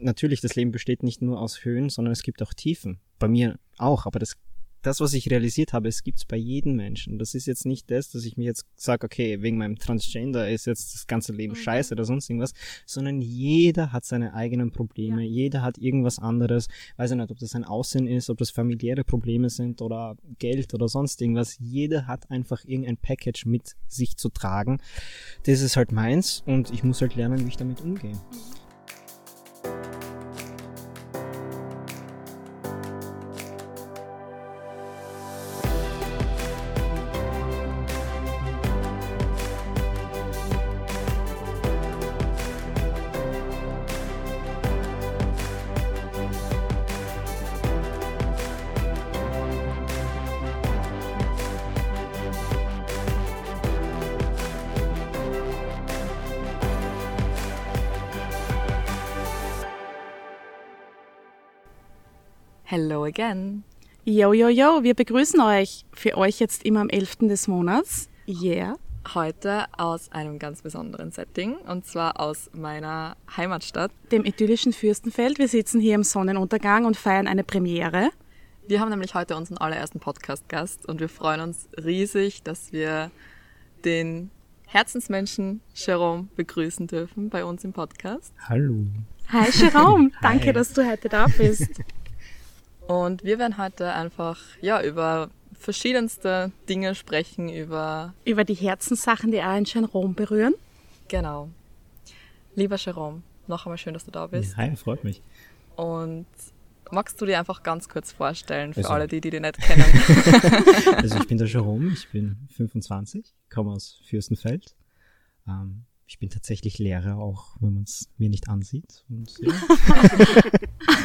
natürlich, das Leben besteht nicht nur aus Höhen, sondern es gibt auch Tiefen. Bei mir auch, aber das das, was ich realisiert habe, es gibt's bei jedem Menschen. Das ist jetzt nicht das, dass ich mir jetzt sage, okay, wegen meinem Transgender ist jetzt das ganze Leben mhm. scheiße oder sonst irgendwas, sondern jeder hat seine eigenen Probleme, ja. jeder hat irgendwas anderes. Weiß ich nicht, ob das ein Aussehen ist, ob das familiäre Probleme sind oder Geld oder sonst irgendwas. Jeder hat einfach irgendein Package mit sich zu tragen. Das ist halt meins und ich muss halt lernen, wie ich damit umgehe. Hello Yo, yo, yo, wir begrüßen euch. Für euch jetzt immer am 11. des Monats. Yeah. Heute aus einem ganz besonderen Setting und zwar aus meiner Heimatstadt. Dem idyllischen Fürstenfeld. Wir sitzen hier im Sonnenuntergang und feiern eine Premiere. Wir haben nämlich heute unseren allerersten Podcast-Gast und wir freuen uns riesig, dass wir den Herzensmenschen Jerome begrüßen dürfen bei uns im Podcast. Hallo. Hi Jerome, danke, Hi. dass du heute da bist. Und wir werden heute einfach ja, über verschiedenste Dinge sprechen, über... Über die Herzenssachen, die auch in Jerome berühren. Genau. Lieber Jerome, noch einmal schön, dass du da bist. Hi, freut mich. Und magst du dir einfach ganz kurz vorstellen, für also, alle, die, die dich nicht kennen? also ich bin der Jerome, ich bin 25, komme aus Fürstenfeld. Ähm, ich bin tatsächlich Lehrer, auch wenn man es mir nicht ansieht. Und, ja.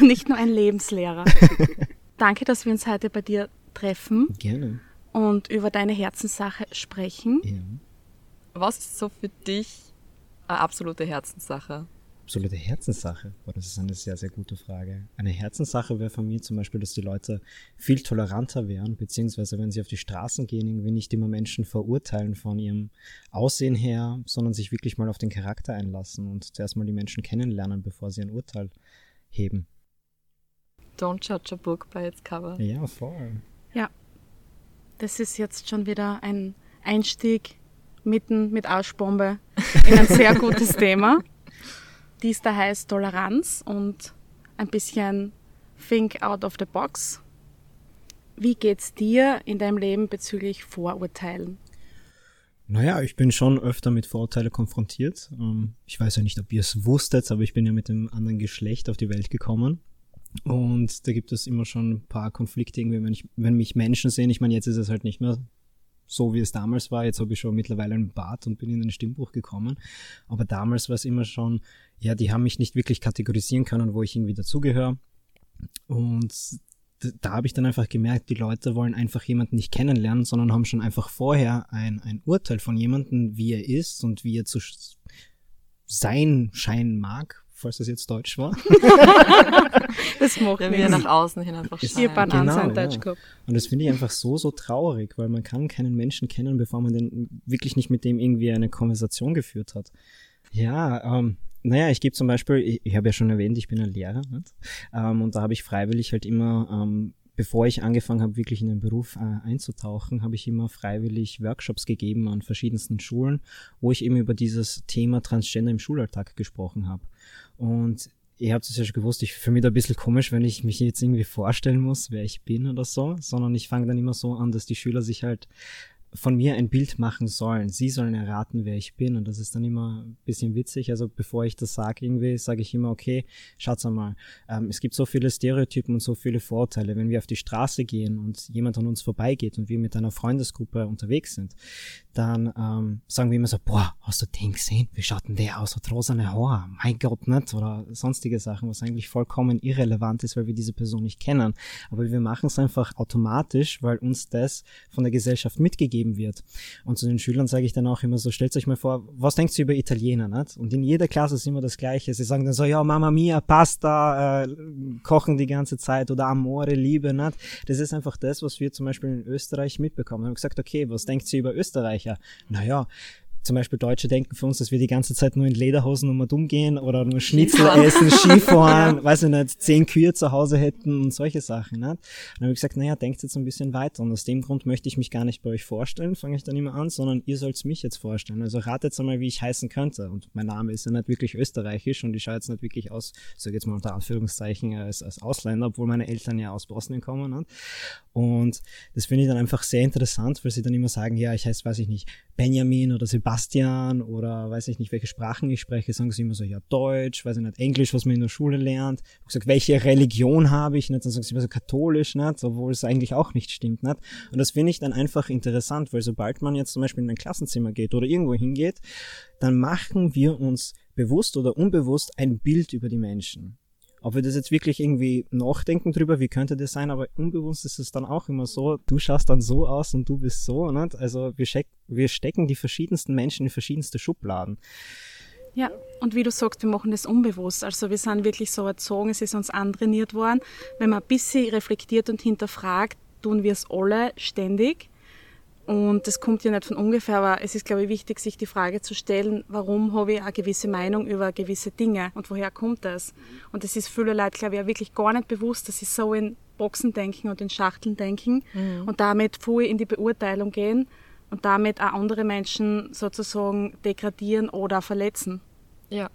nicht nur ein Lebenslehrer. Danke, dass wir uns heute bei dir treffen. Gerne. Und über deine Herzenssache sprechen. Ja. Was ist so für dich eine absolute Herzenssache? Absolute Herzenssache? Oh, das ist eine sehr, sehr gute Frage. Eine Herzenssache wäre von mir zum Beispiel, dass die Leute viel toleranter wären, beziehungsweise wenn sie auf die Straßen gehen, irgendwie nicht immer Menschen verurteilen von ihrem Aussehen her, sondern sich wirklich mal auf den Charakter einlassen und zuerst mal die Menschen kennenlernen, bevor sie ein Urteil heben. Don't judge a book by its cover. Ja, voll. Ja, das ist jetzt schon wieder ein Einstieg mitten mit Arschbombe in ein sehr gutes Thema dies da heißt Toleranz und ein bisschen Think out of the box. Wie geht's dir in deinem Leben bezüglich Vorurteilen? Naja, ich bin schon öfter mit Vorurteilen konfrontiert. Ähm, ich weiß ja nicht, ob ihr es wusstet, aber ich bin ja mit dem anderen Geschlecht auf die Welt gekommen. Und da gibt es immer schon ein paar Konflikte, irgendwie, wenn, ich, wenn mich Menschen sehen. Ich meine, jetzt ist es halt nicht mehr so, wie es damals war. Jetzt habe ich schon mittlerweile einen Bart und bin in den Stimmbruch gekommen. Aber damals war es immer schon ja, die haben mich nicht wirklich kategorisieren können, wo ich irgendwie dazugehöre. Und da habe ich dann einfach gemerkt, die Leute wollen einfach jemanden nicht kennenlernen, sondern haben schon einfach vorher ein, ein Urteil von jemandem, wie er ist und wie er zu sein scheinen mag, falls das jetzt Deutsch war. das macht wir nach außen hin einfach scheinen. Genau, ja. Und das finde ich einfach so, so traurig, weil man kann keinen Menschen kennen, bevor man den wirklich nicht mit dem irgendwie eine Konversation geführt hat. Ja, ähm, naja, ich gebe zum Beispiel, ich, ich habe ja schon erwähnt, ich bin ein Lehrer nicht? Ähm, und da habe ich freiwillig halt immer, ähm, bevor ich angefangen habe, wirklich in den Beruf äh, einzutauchen, habe ich immer freiwillig Workshops gegeben an verschiedensten Schulen, wo ich eben über dieses Thema Transgender im Schulalltag gesprochen habe. Und ihr habt es ja schon gewusst, ich fühle mich da ein bisschen komisch, wenn ich mich jetzt irgendwie vorstellen muss, wer ich bin oder so, sondern ich fange dann immer so an, dass die Schüler sich halt von mir ein Bild machen sollen. Sie sollen erraten, wer ich bin. Und das ist dann immer ein bisschen witzig. Also bevor ich das sage, irgendwie, sage ich immer, okay, schaut's einmal. Ähm, es gibt so viele Stereotypen und so viele Vorurteile. Wenn wir auf die Straße gehen und jemand an uns vorbeigeht und wir mit einer Freundesgruppe unterwegs sind, dann ähm, sagen wir immer so, boah, hast du den gesehen? Wie schaut denn der aus? Hat rosane Haar? Mein Gott, nicht? Oder sonstige Sachen, was eigentlich vollkommen irrelevant ist, weil wir diese Person nicht kennen. Aber wir machen es einfach automatisch, weil uns das von der Gesellschaft mitgegeben gegeben wird. Und zu den Schülern sage ich dann auch immer so, stellt euch mal vor, was denkt ihr über Italiener? Nicht? Und in jeder Klasse ist immer das Gleiche. Sie sagen dann so, ja, Mama mia, Pasta, äh, kochen die ganze Zeit oder Amore, Liebe. Nicht? Das ist einfach das, was wir zum Beispiel in Österreich mitbekommen. Wir haben gesagt, okay, was denkt ihr über Österreicher? Naja, zum Beispiel Deutsche denken für uns, dass wir die ganze Zeit nur in Lederhosen um und umgehen oder nur Schnitzel essen, Skifahren, ja. weiß ich nicht, zehn Kühe zu Hause hätten und solche Sachen. Nicht? Und dann habe ich gesagt, naja, denkt jetzt ein bisschen weiter. Und aus dem Grund möchte ich mich gar nicht bei euch vorstellen, fange ich dann immer an, sondern ihr sollt mich jetzt vorstellen. Also ratet jetzt einmal, wie ich heißen könnte. Und mein Name ist ja nicht wirklich österreichisch und ich schaue jetzt nicht wirklich aus, sage jetzt mal unter Anführungszeichen, als, als Ausländer, obwohl meine Eltern ja aus Bosnien kommen. Nicht? Und das finde ich dann einfach sehr interessant, weil sie dann immer sagen, ja, ich heiße, weiß ich nicht, Benjamin oder Sebastian oder weiß ich nicht, welche Sprachen ich spreche, sagen sie immer so, ja, Deutsch, weiß ich nicht, Englisch, was man in der Schule lernt. Ich gesagt, welche Religion habe ich nicht? Dann sagen sie immer so katholisch, nicht? Obwohl es eigentlich auch nicht stimmt, nicht? Und das finde ich dann einfach interessant, weil sobald man jetzt zum Beispiel in ein Klassenzimmer geht oder irgendwo hingeht, dann machen wir uns bewusst oder unbewusst ein Bild über die Menschen ob wir das jetzt wirklich irgendwie nachdenken drüber, wie könnte das sein, aber unbewusst ist es dann auch immer so, du schaust dann so aus und du bist so, nicht? Also wir, wir stecken die verschiedensten Menschen in verschiedenste Schubladen. Ja, und wie du sagst, wir machen das unbewusst. Also wir sind wirklich so erzogen, es ist uns antrainiert worden. Wenn man ein bisschen reflektiert und hinterfragt, tun wir es alle ständig. Und das kommt ja nicht von ungefähr, aber es ist, glaube ich, wichtig, sich die Frage zu stellen, warum habe ich eine gewisse Meinung über gewisse Dinge und woher kommt das? Und es ist viele Leute, glaube ich, auch wirklich gar nicht bewusst, dass sie so in Boxen denken und in Schachteln denken mhm. und damit voll in die Beurteilung gehen und damit auch andere Menschen sozusagen degradieren oder verletzen. Ja,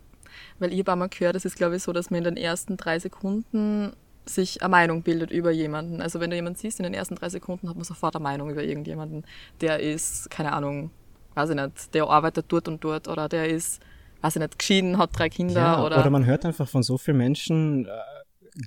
weil ich habe einmal gehört, es ist, glaube ich, so, dass man in den ersten drei Sekunden sich eine Meinung bildet über jemanden. Also wenn du jemanden siehst, in den ersten drei Sekunden hat man sofort eine Meinung über irgendjemanden. Der ist, keine Ahnung, weiß ich nicht, der arbeitet dort und dort oder der ist, weiß ich nicht, geschieden, hat drei Kinder ja, oder... Oder man hört einfach von so vielen Menschen, äh,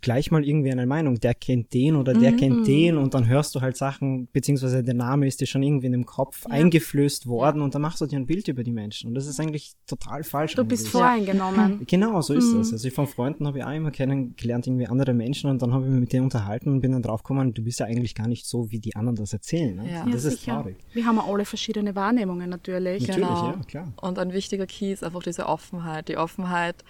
gleich mal irgendwie eine Meinung, der kennt den oder der mhm. kennt den und dann hörst du halt Sachen, beziehungsweise der Name ist dir schon irgendwie in dem Kopf ja. eingeflößt worden ja. und dann machst du dir ein Bild über die Menschen und das ist eigentlich total falsch. Du bist voreingenommen. Genau, so ist mhm. das. Also von Freunden habe ich auch immer kennengelernt, irgendwie andere Menschen und dann habe ich mich mit denen unterhalten und bin dann draufgekommen, du bist ja eigentlich gar nicht so, wie die anderen das erzählen. Ne? Ja. Das ist traurig. Wir haben alle verschiedene Wahrnehmungen natürlich. Natürlich, genau. ja, klar. Und ein wichtiger Key ist einfach diese Offenheit. Die Offenheit,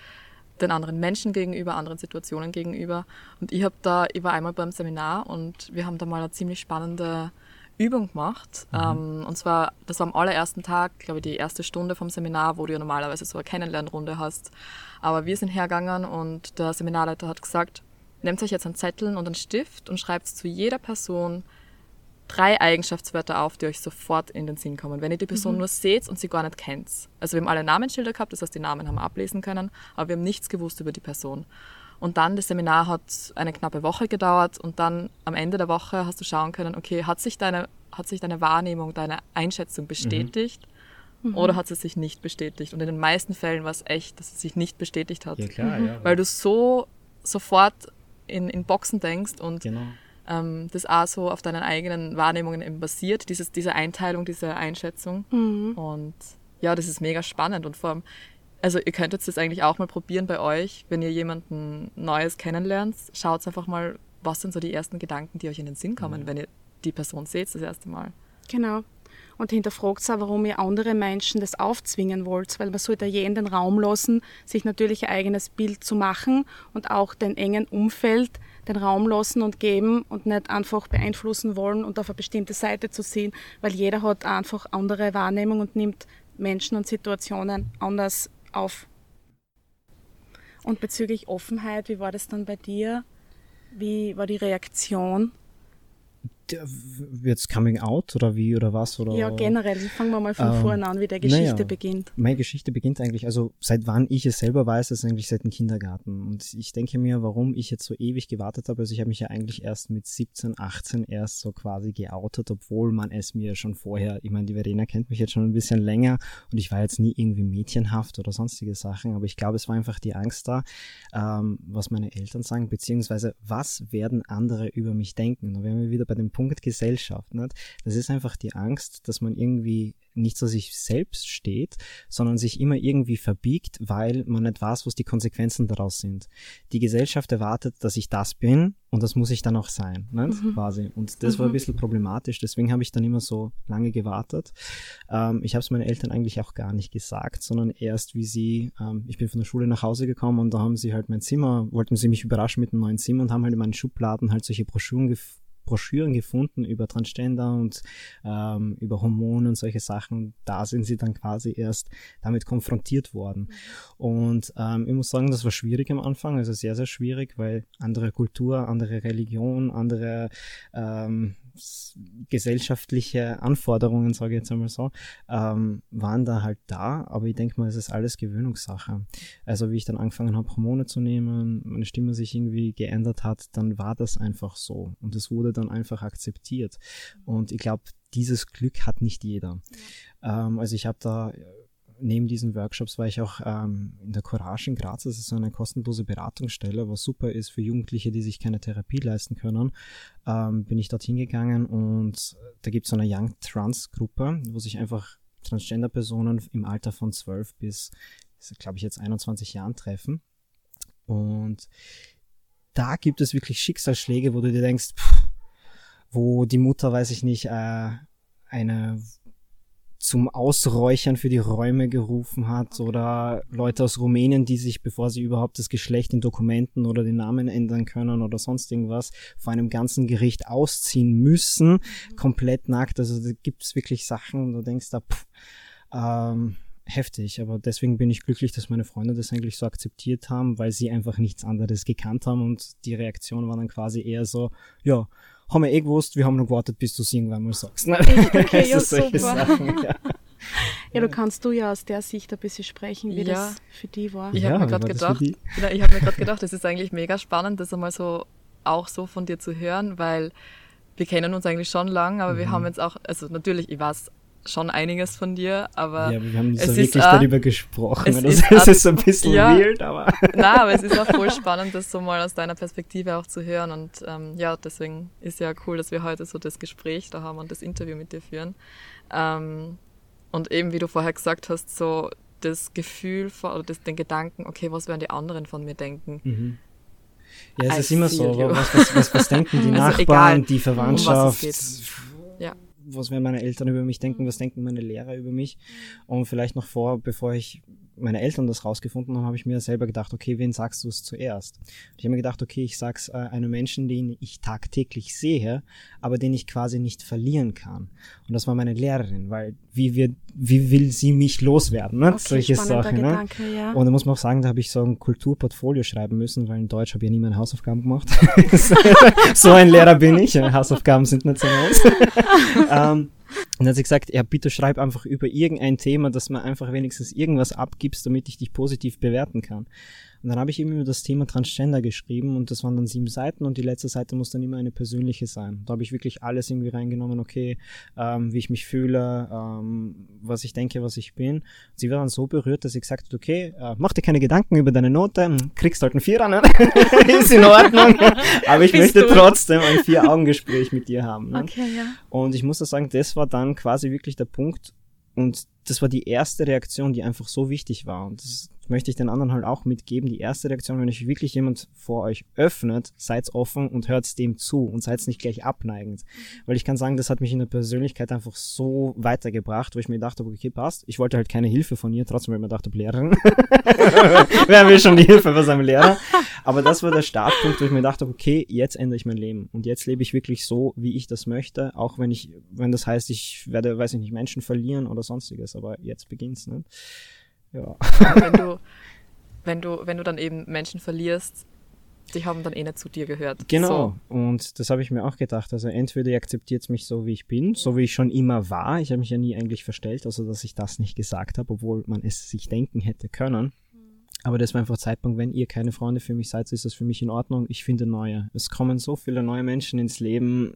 den anderen Menschen gegenüber, anderen Situationen gegenüber. Und ich habe da, ich war einmal beim Seminar und wir haben da mal eine ziemlich spannende Übung gemacht. Mhm. Ähm, und zwar, das war am allerersten Tag, glaube ich, die erste Stunde vom Seminar, wo du ja normalerweise so eine Kennenlernrunde hast. Aber wir sind hergegangen und der Seminarleiter hat gesagt, nehmt euch jetzt einen Zettel und einen Stift und schreibt zu jeder Person drei Eigenschaftswörter auf, die euch sofort in den Sinn kommen. Wenn ihr die Person mhm. nur seht und sie gar nicht kennt. Also wir haben alle Namensschilder gehabt, das heißt, die Namen haben wir ablesen können, aber wir haben nichts gewusst über die Person. Und dann, das Seminar hat eine knappe Woche gedauert und dann am Ende der Woche hast du schauen können, okay, hat sich deine, hat sich deine Wahrnehmung, deine Einschätzung bestätigt mhm. oder hat sie sich nicht bestätigt? Und in den meisten Fällen war es echt, dass sie sich nicht bestätigt hat. Ja, klar, mhm. ja. Weil du so sofort in, in Boxen denkst und genau ähm, das auch so auf deinen eigenen Wahrnehmungen eben basiert, dieses, diese Einteilung, diese Einschätzung. Mhm. Und ja, das ist mega spannend und vor allem, also ihr könntet das eigentlich auch mal probieren bei euch, wenn ihr jemanden Neues kennenlernt, schaut einfach mal, was sind so die ersten Gedanken, die euch in den Sinn kommen, mhm. wenn ihr die Person seht das erste Mal. Genau. Und hinterfragt auch, warum ihr andere Menschen das aufzwingen wollt, weil man sollte jeden den Raum lassen, sich natürlich ein eigenes Bild zu machen und auch den engen Umfeld den Raum lassen und geben und nicht einfach beeinflussen wollen und auf eine bestimmte Seite zu ziehen, weil jeder hat einfach andere Wahrnehmung und nimmt Menschen und Situationen anders auf. Und bezüglich Offenheit, wie war das dann bei dir? Wie war die Reaktion? Jetzt Coming Out oder wie oder was? Oder? Ja, generell. Fangen wir mal von ähm, vorne an, wie der Geschichte naja, beginnt. Meine Geschichte beginnt eigentlich, also seit wann ich es selber weiß, ist eigentlich seit dem Kindergarten. Und ich denke mir, warum ich jetzt so ewig gewartet habe. Also ich habe mich ja eigentlich erst mit 17, 18 erst so quasi geoutet, obwohl man es mir schon vorher, ich meine, die Verena kennt mich jetzt schon ein bisschen länger und ich war jetzt nie irgendwie mädchenhaft oder sonstige Sachen, aber ich glaube, es war einfach die Angst da, ähm, was meine Eltern sagen, beziehungsweise was werden andere über mich denken. Da wären wir wieder bei dem Punkt Gesellschaft. Nicht? Das ist einfach die Angst, dass man irgendwie nicht zu sich selbst steht, sondern sich immer irgendwie verbiegt, weil man nicht weiß, was die Konsequenzen daraus sind. Die Gesellschaft erwartet, dass ich das bin und das muss ich dann auch sein? Mhm. quasi. Und das mhm. war ein mhm. bisschen problematisch, deswegen habe ich dann immer so lange gewartet. Ähm, ich habe es meinen Eltern eigentlich auch gar nicht gesagt, sondern erst wie sie, ähm, ich bin von der Schule nach Hause gekommen und da haben sie halt mein Zimmer, wollten sie mich überraschen mit einem neuen Zimmer und haben halt in meinen Schubladen halt solche Broschüren Broschüren gefunden über Transgender und ähm, über Hormone und solche Sachen. Da sind sie dann quasi erst damit konfrontiert worden. Und ähm, ich muss sagen, das war schwierig am Anfang, also sehr, sehr schwierig, weil andere Kultur, andere Religion, andere ähm, gesellschaftliche Anforderungen, sage ich jetzt einmal so, ähm, waren da halt da, aber ich denke mal, es ist alles Gewöhnungssache. Also wie ich dann angefangen habe, Hormone zu nehmen, meine Stimme sich irgendwie geändert hat, dann war das einfach so und es wurde dann einfach akzeptiert. Und ich glaube, dieses Glück hat nicht jeder. Ja. Ähm, also ich habe da neben diesen Workshops war ich auch ähm, in der Courage in Graz. Das ist so eine kostenlose Beratungsstelle, was super ist für Jugendliche, die sich keine Therapie leisten können. Ähm, bin ich dorthin gegangen und da gibt es so eine Young Trans Gruppe, wo sich einfach Transgender-Personen im Alter von 12 bis, glaube ich, jetzt 21 Jahren treffen. Und da gibt es wirklich Schicksalsschläge, wo du dir denkst, pff, wo die Mutter, weiß ich nicht, äh, eine zum Ausräuchern für die Räume gerufen hat oder Leute aus Rumänien, die sich, bevor sie überhaupt das Geschlecht in Dokumenten oder den Namen ändern können oder sonst irgendwas, vor einem ganzen Gericht ausziehen müssen, mhm. komplett nackt. Also da gibt's wirklich Sachen und du denkst da, pff, ähm, heftig. Aber deswegen bin ich glücklich, dass meine Freunde das eigentlich so akzeptiert haben, weil sie einfach nichts anderes gekannt haben und die Reaktion war dann quasi eher so, ja, haben wir eh gewusst, wir haben nur gewartet, bis du es irgendwann mal sagst. Ne? Okay, ja, super. Sachen, ja. ja, du kannst du ja aus der Sicht ein bisschen sprechen, wie ja. das für die war. Ich ja, habe mir gerade gedacht, ja, ich habe mir gerade gedacht, es ist eigentlich mega spannend, das einmal so auch so von dir zu hören, weil wir kennen uns eigentlich schon lang, aber mhm. wir haben jetzt auch, also natürlich, ich weiß schon einiges von dir, aber. Ja, wir haben nicht so wirklich auch, darüber gesprochen. Es, ist, es ist ein bisschen ja, weird, aber. Nein, aber es ist auch voll spannend, das so mal aus deiner Perspektive auch zu hören. Und ähm, ja, deswegen ist ja cool, dass wir heute so das Gespräch da haben und das Interview mit dir führen. Ähm, und eben, wie du vorher gesagt hast, so das Gefühl oder das, den Gedanken, okay, was werden die anderen von mir denken? Mhm. Ja, es I ist immer so. Was, was, was, was, denken die also Nachbarn, egal, die Verwandtschaft? Um ja was werden meine Eltern über mich denken, was denken meine Lehrer über mich. Und vielleicht noch vor, bevor ich meine Eltern das rausgefunden haben, habe ich mir selber gedacht, okay, wen sagst du es zuerst? ich habe mir gedacht, okay, ich sag's äh, einem Menschen, den ich tagtäglich sehe, aber den ich quasi nicht verlieren kann. Und das war meine Lehrerin, weil wie wird, wie will sie mich loswerden, ne? Okay, Solche Sachen, ne? Gedanke, ja. Und da muss man auch sagen, da habe ich so ein Kulturportfolio schreiben müssen, weil in Deutsch habe ich ja nie meine Hausaufgaben gemacht. so ein Lehrer bin ich. Hausaufgaben sind nicht so ähm, und dann hat sie gesagt, ja, bitte schreib einfach über irgendein Thema, dass man einfach wenigstens irgendwas abgibst, damit ich dich positiv bewerten kann. Und dann habe ich eben über das Thema Transgender geschrieben und das waren dann sieben Seiten und die letzte Seite muss dann immer eine persönliche sein. Da habe ich wirklich alles irgendwie reingenommen, okay, ähm, wie ich mich fühle, ähm, was ich denke, was ich bin. Sie war dann so berührt, dass sie gesagt hat, okay, äh, mach dir keine Gedanken über deine Note, hm, kriegst halt einen Vierer, ne? ist in Ordnung. Aber ich Bist möchte du? trotzdem ein Vier-Augen-Gespräch mit dir haben. Ne? Okay, ja. Und ich muss da sagen, das war dann quasi wirklich der Punkt, und das war die erste Reaktion, die einfach so wichtig war. Und das möchte ich den anderen halt auch mitgeben. Die erste Reaktion, wenn euch wirklich jemand vor euch öffnet, seid offen und hört dem zu und seid nicht gleich abneigend. Weil ich kann sagen, das hat mich in der Persönlichkeit einfach so weitergebracht, wo ich mir dachte, okay, passt. Ich wollte halt keine Hilfe von ihr, trotzdem, weil ich mir dachte, Lehrerin. Wer will schon die Hilfe von seinem Lehrer? Aber das war der Startpunkt, wo ich mir dachte, okay, jetzt ändere ich mein Leben. Und jetzt lebe ich wirklich so, wie ich das möchte, auch wenn ich, wenn das heißt, ich werde, weiß ich nicht, Menschen verlieren oder sonstiges. Aber jetzt beginnt's, ne? Ja. wenn du, wenn du, wenn du dann eben Menschen verlierst, die haben dann eh nicht zu dir gehört. Genau. So. Und das habe ich mir auch gedacht. Also entweder ihr akzeptiert mich so, wie ich bin, so wie ich schon immer war. Ich habe mich ja nie eigentlich verstellt, also dass ich das nicht gesagt habe, obwohl man es sich denken hätte können. Aber das war einfach Zeitpunkt, wenn ihr keine Freunde für mich seid, ist das für mich in Ordnung. Ich finde neue. Es kommen so viele neue Menschen ins Leben,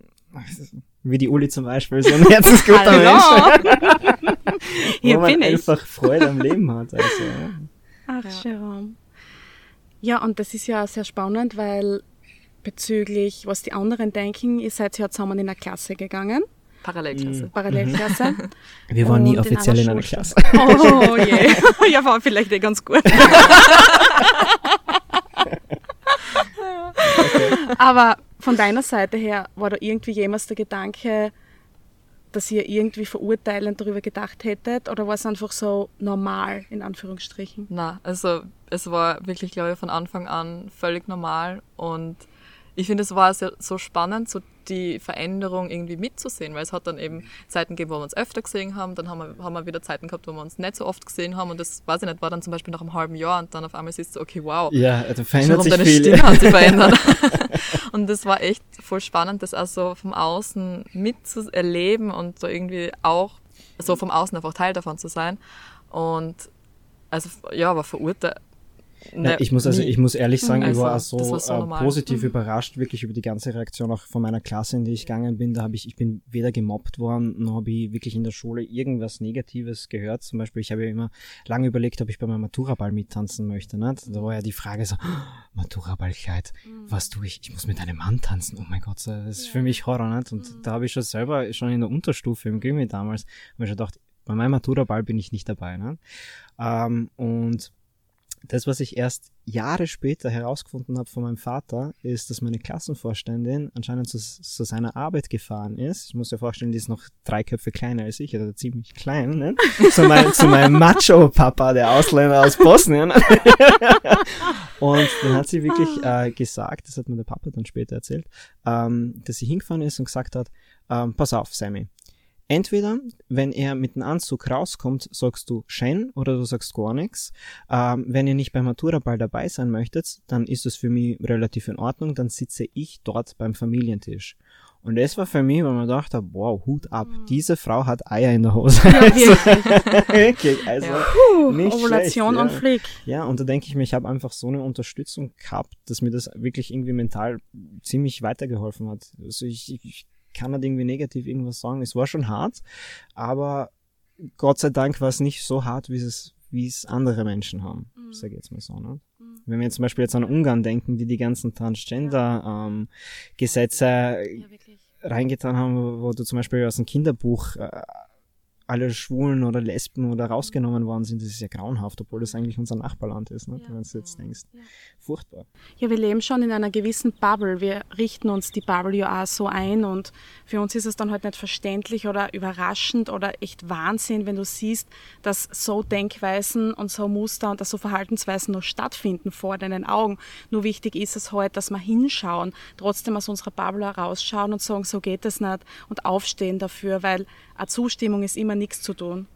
wie die Uli zum Beispiel, so ein herzensguter Mensch. Hier wo man bin einfach ich. Freude am Leben hat. Also, ja. Ach, ja. Jerome. Ja, und das ist ja sehr spannend, weil bezüglich, was die anderen denken, ihr seid ja zusammen in eine Klasse gegangen. Parallelklasse. Mhm. Parallelklasse. Wir waren nie offiziell in, in einer Klasse. Oh je. Yeah. ja, war vielleicht eh ganz gut. Aber von deiner Seite her war da irgendwie jemals der Gedanke, dass ihr irgendwie verurteilend darüber gedacht hättet oder war es einfach so normal in Anführungsstrichen? Na, also es war wirklich, glaube ich, von Anfang an völlig normal und ich finde, es war sehr, so spannend, so die Veränderung irgendwie mitzusehen, weil es hat dann eben Zeiten gegeben, wo wir uns öfter gesehen haben, dann haben wir, haben wir wieder Zeiten gehabt, wo wir uns nicht so oft gesehen haben und das, weiß ich nicht, war dann zum Beispiel nach einem halben Jahr und dann auf einmal siehst du, okay, wow. Ja, da verändert sich deine viel. Stimme hat sich verändert. und das war echt voll spannend, das also vom Außen mitzuerleben und da irgendwie auch so vom Außen einfach Teil davon zu sein. Und also ja, aber verurteilt Ne, ich muss also, ich muss ehrlich sagen, also, ich war so, war so äh, positiv mhm. überrascht, wirklich über die ganze Reaktion auch von meiner Klasse, in die ich gegangen bin. Da habe ich, ich bin weder gemobbt worden, noch habe ich wirklich in der Schule irgendwas Negatives gehört. Zum Beispiel, ich habe ja immer lange überlegt, ob ich bei meinem Maturaball mittanzen möchte. Ne? Da war ja die Frage so, oh, Maturaballkleid, mhm. was tue ich? Ich muss mit einem Mann tanzen. Oh mein Gott, das ist ja. für mich Horror. Nicht? Und mhm. da habe ich schon selber, schon in der Unterstufe im Gimmi damals, habe ich schon gedacht, bei meinem Maturaball bin ich nicht dabei. Ne? Ähm, und das, was ich erst Jahre später herausgefunden habe von meinem Vater, ist, dass meine Klassenvorständin anscheinend zu, zu seiner Arbeit gefahren ist. Ich muss mir vorstellen, die ist noch drei Köpfe kleiner als ich, also ziemlich klein, ne? zu, mein, zu meinem Macho-Papa, der Ausländer aus Bosnien. und dann hat sie wirklich äh, gesagt, das hat mir der Papa dann später erzählt, ähm, dass sie hingefahren ist und gesagt hat, ähm, pass auf, Sammy, Entweder, wenn er mit dem Anzug rauskommt, sagst du Shen oder du sagst gar nichts. Ähm, wenn ihr nicht beim Maturaball dabei sein möchtet, dann ist es für mich relativ in Ordnung, dann sitze ich dort beim Familientisch. Und das war für mich, weil man dachte, wow, Hut ab, mhm. diese Frau hat Eier in der Hose. Ja, okay, also ja. Puh, nicht Ovulation schlecht, und ja. Flick. Ja, und da denke ich mir, ich habe einfach so eine Unterstützung gehabt, dass mir das wirklich irgendwie mental ziemlich weitergeholfen hat. Also ich, ich kann nicht irgendwie negativ irgendwas sagen. Es war schon hart, aber Gott sei Dank war es nicht so hart, wie es, wie es andere Menschen haben. Mhm. Sag ich jetzt mal so, ne? Mhm. Wenn wir zum Beispiel jetzt an Ungarn denken, die die ganzen Transgender-Gesetze ähm, ja, reingetan haben, wo, wo, du zum Beispiel aus dem Kinderbuch äh, alle Schwulen oder Lesben oder rausgenommen worden sind, das ist ja grauenhaft, obwohl das eigentlich unser Nachbarland ist, ne? Ja, wenn du jetzt denkst. Ja. Furchtbar. Ja, wir leben schon in einer gewissen Bubble. Wir richten uns die Bubble ja auch so ein und für uns ist es dann halt nicht verständlich oder überraschend oder echt Wahnsinn, wenn du siehst, dass so Denkweisen und so Muster und dass so Verhaltensweisen noch stattfinden vor deinen Augen. Nur wichtig ist es halt, dass wir hinschauen, trotzdem aus unserer Bubble herausschauen und sagen, so geht es nicht und aufstehen dafür, weil eine Zustimmung ist immer nichts zu tun.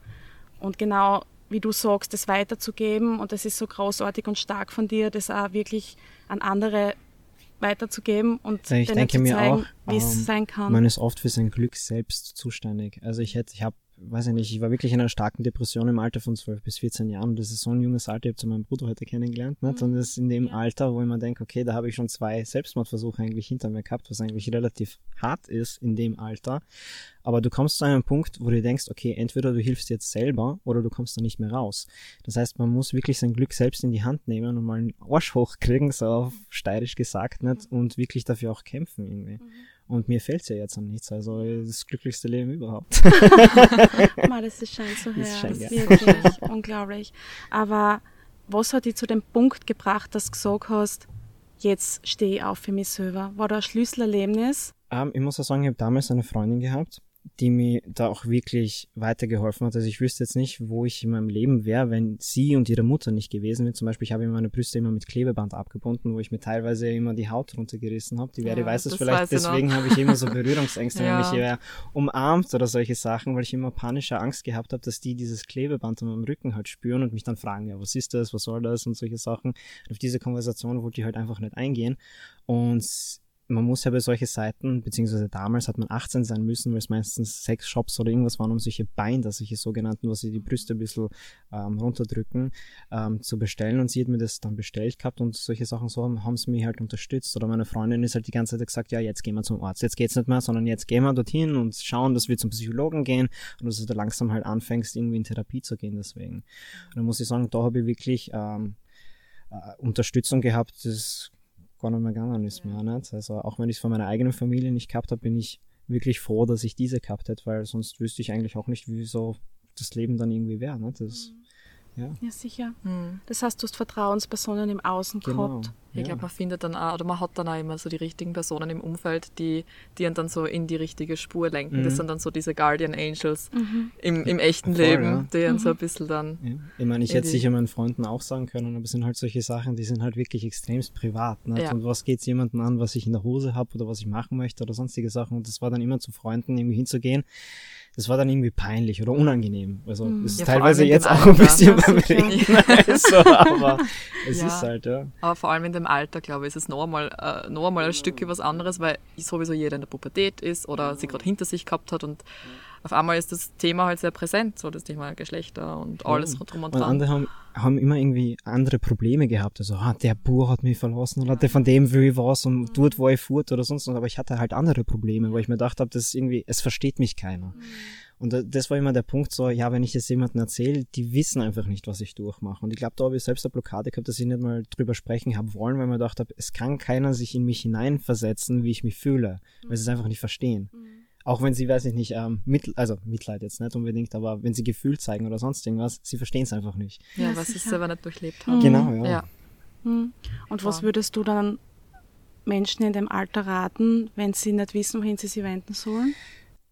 Und genau wie du sagst, das weiterzugeben und das ist so großartig und stark von dir, das auch wirklich an andere weiterzugeben und ich denen denke zu zeigen, wie es ähm, sein kann. Man ist oft für sein Glück selbst zuständig. Also ich hätte, ich habe weiß ich nicht, ich war wirklich in einer starken Depression im Alter von 12 bis 14 Jahren. Das ist so ein junges Alter, ich habe zu meinem Bruder heute kennengelernt. Nicht? Und das ist in dem Alter, wo ich mir denke, okay, da habe ich schon zwei Selbstmordversuche eigentlich hinter mir gehabt, was eigentlich relativ hart ist in dem Alter. Aber du kommst zu einem Punkt, wo du denkst, okay, entweder du hilfst jetzt selber oder du kommst da nicht mehr raus. Das heißt, man muss wirklich sein Glück selbst in die Hand nehmen und mal einen Arsch hochkriegen, so auf steirisch gesagt, nicht? Und wirklich dafür auch kämpfen irgendwie. Mhm. Und mir fällt ja jetzt an nichts. Also das glücklichste Leben überhaupt. Mal, das ist scheint so her. Das ist wirklich unglaublich. Aber was hat dich zu dem Punkt gebracht, dass du gesagt hast, jetzt stehe ich auf für mich selber? War da ein Schlüsselerlebnis? Um, ähm, ich muss auch sagen, ich habe damals eine Freundin gehabt, die mir da auch wirklich weitergeholfen hat. Also ich wüsste jetzt nicht, wo ich in meinem Leben wäre, wenn sie und ihre Mutter nicht gewesen wäre. Zum Beispiel, ich habe meine Brüste immer mit Klebeband abgebunden, wo ich mir teilweise immer die Haut runtergerissen habe. Die Veri ja, weiß es vielleicht, deswegen habe ich immer so Berührungsängste, ja. wenn mich umarmt oder solche Sachen, weil ich immer panische Angst gehabt habe, dass die dieses Klebeband an meinem Rücken halt spüren und mich dann fragen, ja, was ist das, was soll das und solche Sachen. Und auf diese Konversation wollte ich halt einfach nicht eingehen. Und man muss ja bei solchen Seiten, beziehungsweise damals hat man 18 sein müssen, weil es meistens Sexshops oder irgendwas waren, um solche Binder, solche sogenannten, wo sie die Brüste ein bisschen ähm, runterdrücken, ähm, zu bestellen. Und sie hat mir das dann bestellt gehabt und solche Sachen so haben, haben sie mich halt unterstützt. Oder meine Freundin ist halt die ganze Zeit gesagt, ja, jetzt gehen wir zum Arzt. Jetzt geht's nicht mehr, sondern jetzt gehen wir dorthin und schauen, dass wir zum Psychologen gehen und dass du da langsam halt anfängst, irgendwie in Therapie zu gehen deswegen. Und dann muss ich sagen, da habe ich wirklich ähm, äh, Unterstützung gehabt, das gar nicht gegangen ist mehr. Nicht? Also auch wenn ich es von meiner eigenen Familie nicht gehabt habe, bin ich wirklich froh, dass ich diese gehabt hätte, weil sonst wüsste ich eigentlich auch nicht, wie so das Leben dann irgendwie wäre. Nicht? Das, Ja, Ja, sicher. Hm. Das heißt, du hast Vertrauenspersonen im Außen genau. gehabt. Ich ja. glaube, man findet dann auch, oder man hat dann auch immer so die richtigen Personen im Umfeld, die, die einen dann so in die richtige Spur lenken. Das Mhm. sind dann so diese Guardian Angels Mhm. im, im echten Voll, Leben, ja. die einen so ein bisschen dann. Ja. Ich meine, ich hätte sicher meinen Freunden auch sagen können, aber es sind halt solche Sachen, die sind halt wirklich extremst privat. Ja. Und was geht's jemandem an, was ich in der Hose habe oder was ich machen möchte oder sonstige Sachen. Und das war dann immer zu Freunden irgendwie hinzugehen. Das war dann irgendwie peinlich oder unangenehm. Also Mhm. es ist Ja, teilweise jetzt auch ein bisschen beim sicher. Reden. Also, aber es Ja. ist halt, ja. Aber vor allem in dem Alter, glaube ich, ist es noch einmal, äh, noch einmal ein Stück was anderes, weil sowieso jeder in der Pubertät ist oder sie gerade hinter sich gehabt hat und auf einmal ist das Thema halt sehr präsent, so das Thema Geschlechter und alles Ja. drum und Und dran. andere haben, haben immer irgendwie andere Probleme gehabt. Also, ah, der Bur hat mich verlassen oder der von dem will ich was und dort, wo ich furt oder sonst was. Aber ich hatte halt andere Probleme, wo ich mir gedacht habe, das ist irgendwie, es versteht mich keiner. Und da- das war immer der Punkt so, ja, wenn ich das jemandem erzähle, die wissen einfach nicht, was ich durchmache. Und ich glaube, da habe ich selbst eine Blockade gehabt, dass ich nicht mal drüber sprechen habe wollen, weil mir gedacht habe, es kann keiner sich in mich hineinversetzen, wie ich mich fühle, weil sie es einfach nicht verstehen. Auch wenn sie, weiß ich nicht, ähm, Mitl also Mitleid jetzt nicht unbedingt, aber wenn sie Gefühl zeigen oder sonst irgendwas, sie verstehen es einfach nicht. ja, Ja, weil sie selber nicht durchlebt Mhm. haben. Genau, ja. Ja. Mhm. Und was würdest du dann Menschen in dem Alter raten, wenn sie nicht wissen, wohin sie sich wenden sollen?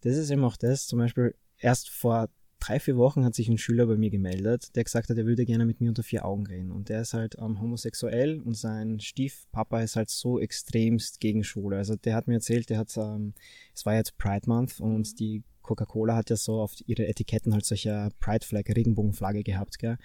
Das ist eben auch das, zum Beispiel erst vor drei, vier Wochen hat sich ein Schüler bei mir gemeldet, der gesagt hat, er würde gerne mit mir unter vier Augen reden. Und der ist halt ähm, homosexuell und sein Stiefpapa ist halt so extremst gegen Schule. Also der hat mir erzählt, der hat, ähm, es war jetzt Pride Month und die Coca-Cola hat ja so auf ihre Etiketten halt solche Pride-Flag, Regenbogenflagge gehabt, gell.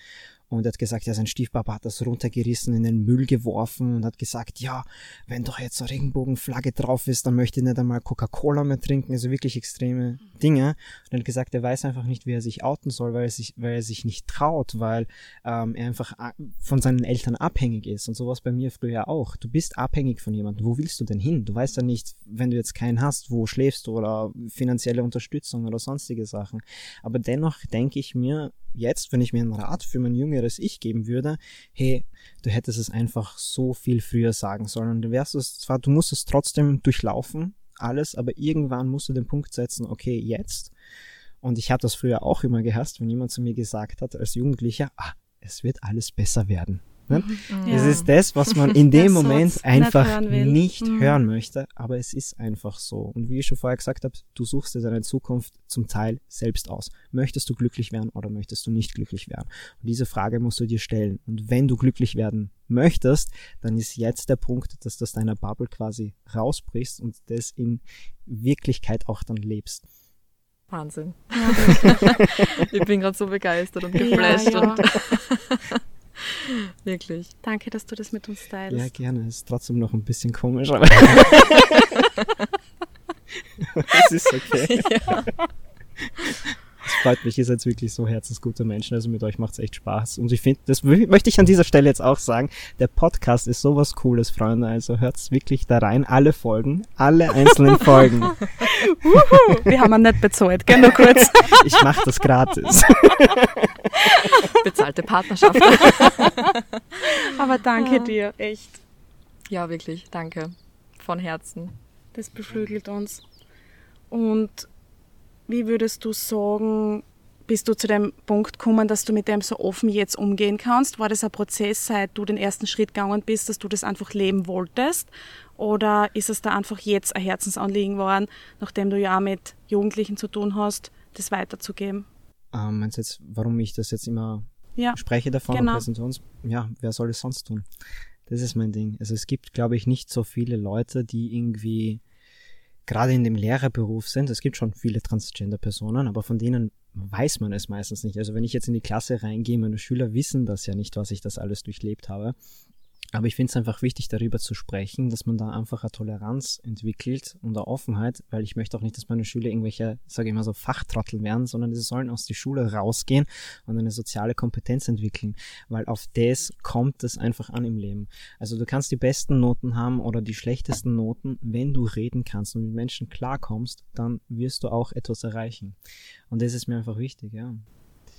Und er hat gesagt, ja, sein Stiefpapa hat das runtergerissen, in den Müll geworfen und hat gesagt, ja, wenn doch jetzt eine Regenbogenflagge drauf ist, dann möchte ich nicht einmal Coca-Cola mehr trinken. Also wirklich extreme Dinge. Und er hat gesagt, er weiß einfach nicht, wie er sich outen soll, weil er sich, weil er sich nicht traut, weil ähm, er einfach a- von seinen Eltern abhängig ist. Und sowas bei mir früher auch. Du bist abhängig von jemandem. Wo willst du denn hin? Du weißt ja nicht, wenn du jetzt keinen hast, wo schläfst du oder finanzielle Unterstützung oder sonstige Sachen. Aber dennoch denke ich mir, jetzt, wenn ich mir einen Rat für mein jüngeres Ich geben würde, hey, du hättest es einfach so viel früher sagen sollen. Und du wärst es zwar, du musst es trotzdem durchlaufen, alles, aber irgendwann musst du den Punkt setzen, okay, jetzt. Und ich habe das früher auch immer gehasst, wenn jemand zu mir gesagt hat, als Jugendlicher, ah, es wird alles besser werden. Ne? Ja. Es ist das, was man in dem Moment nicht einfach hören will. nicht Mhm. hören möchte, aber es ist einfach so. Und wie ich schon vorher gesagt habe, du suchst dir deine Zukunft zum Teil selbst aus. Möchtest du glücklich werden oder möchtest du nicht glücklich werden? Und diese Frage musst du dir stellen. Und wenn du glücklich werden möchtest, dann ist jetzt der Punkt, dass du aus deiner Bubble quasi rausbrichst und das in Wirklichkeit auch dann lebst. Wahnsinn. Ja, Ich bin gerade so begeistert und Ja, geflasht ja. und wirklich. Danke, dass du das mit uns teilst. Ja, gerne. Ist trotzdem noch ein bisschen komisch, aber es ist okay. Ja. Es freut mich, ihr seid wirklich so herzensgute Menschen, also mit euch macht es echt Spaß. Und ich finde, das mö- möchte ich an dieser Stelle jetzt auch sagen, der Podcast ist sowas Cooles, Freunde, also hört's wirklich da rein, alle Folgen, alle einzelnen Folgen. Wir haben ihn nicht bezahlt, gell, nur kurz. Ich mache das gratis. Bezahlte Partnerschaft. Aber danke Ja. dir, echt. Ja, wirklich. Danke. Von Herzen. Das beflügelt uns. Und wie würdest du sagen, bist du zu dem Punkt gekommen, dass du mit dem so offen jetzt umgehen kannst? War das ein Prozess, seit du den ersten Schritt gegangen bist, dass du das einfach leben wolltest? Oder ist es da einfach jetzt ein Herzensanliegen geworden, nachdem du ja auch mit Jugendlichen zu tun hast, das weiterzugeben? Ähm, meinst du jetzt, warum ich das jetzt immer Ja, spreche davon Genau. und Präsentation? Ja, wer soll es sonst tun? Das ist mein Ding. Also es gibt, glaube ich, nicht so viele Leute, die irgendwie gerade in dem Lehrerberuf sind. Es gibt schon viele Transgender-Personen, aber von denen weiß man es meistens nicht. Also wenn ich jetzt in die Klasse reingehe, meine Schüler wissen das ja nicht, was ich das alles durchlebt habe. Aber ich finde es einfach wichtig, darüber zu sprechen, dass man da einfach eine Toleranz entwickelt und eine Offenheit, weil ich möchte auch nicht, dass meine Schüler irgendwelche, sage ich mal so, Fachtrottel werden, sondern sie sollen aus der Schule rausgehen und eine soziale Kompetenz entwickeln, weil auf das kommt es einfach an im Leben. Also du kannst die besten Noten haben oder die schlechtesten Noten, wenn du reden kannst und mit Menschen klarkommst, dann wirst du auch etwas erreichen. Und das ist mir einfach wichtig, ja.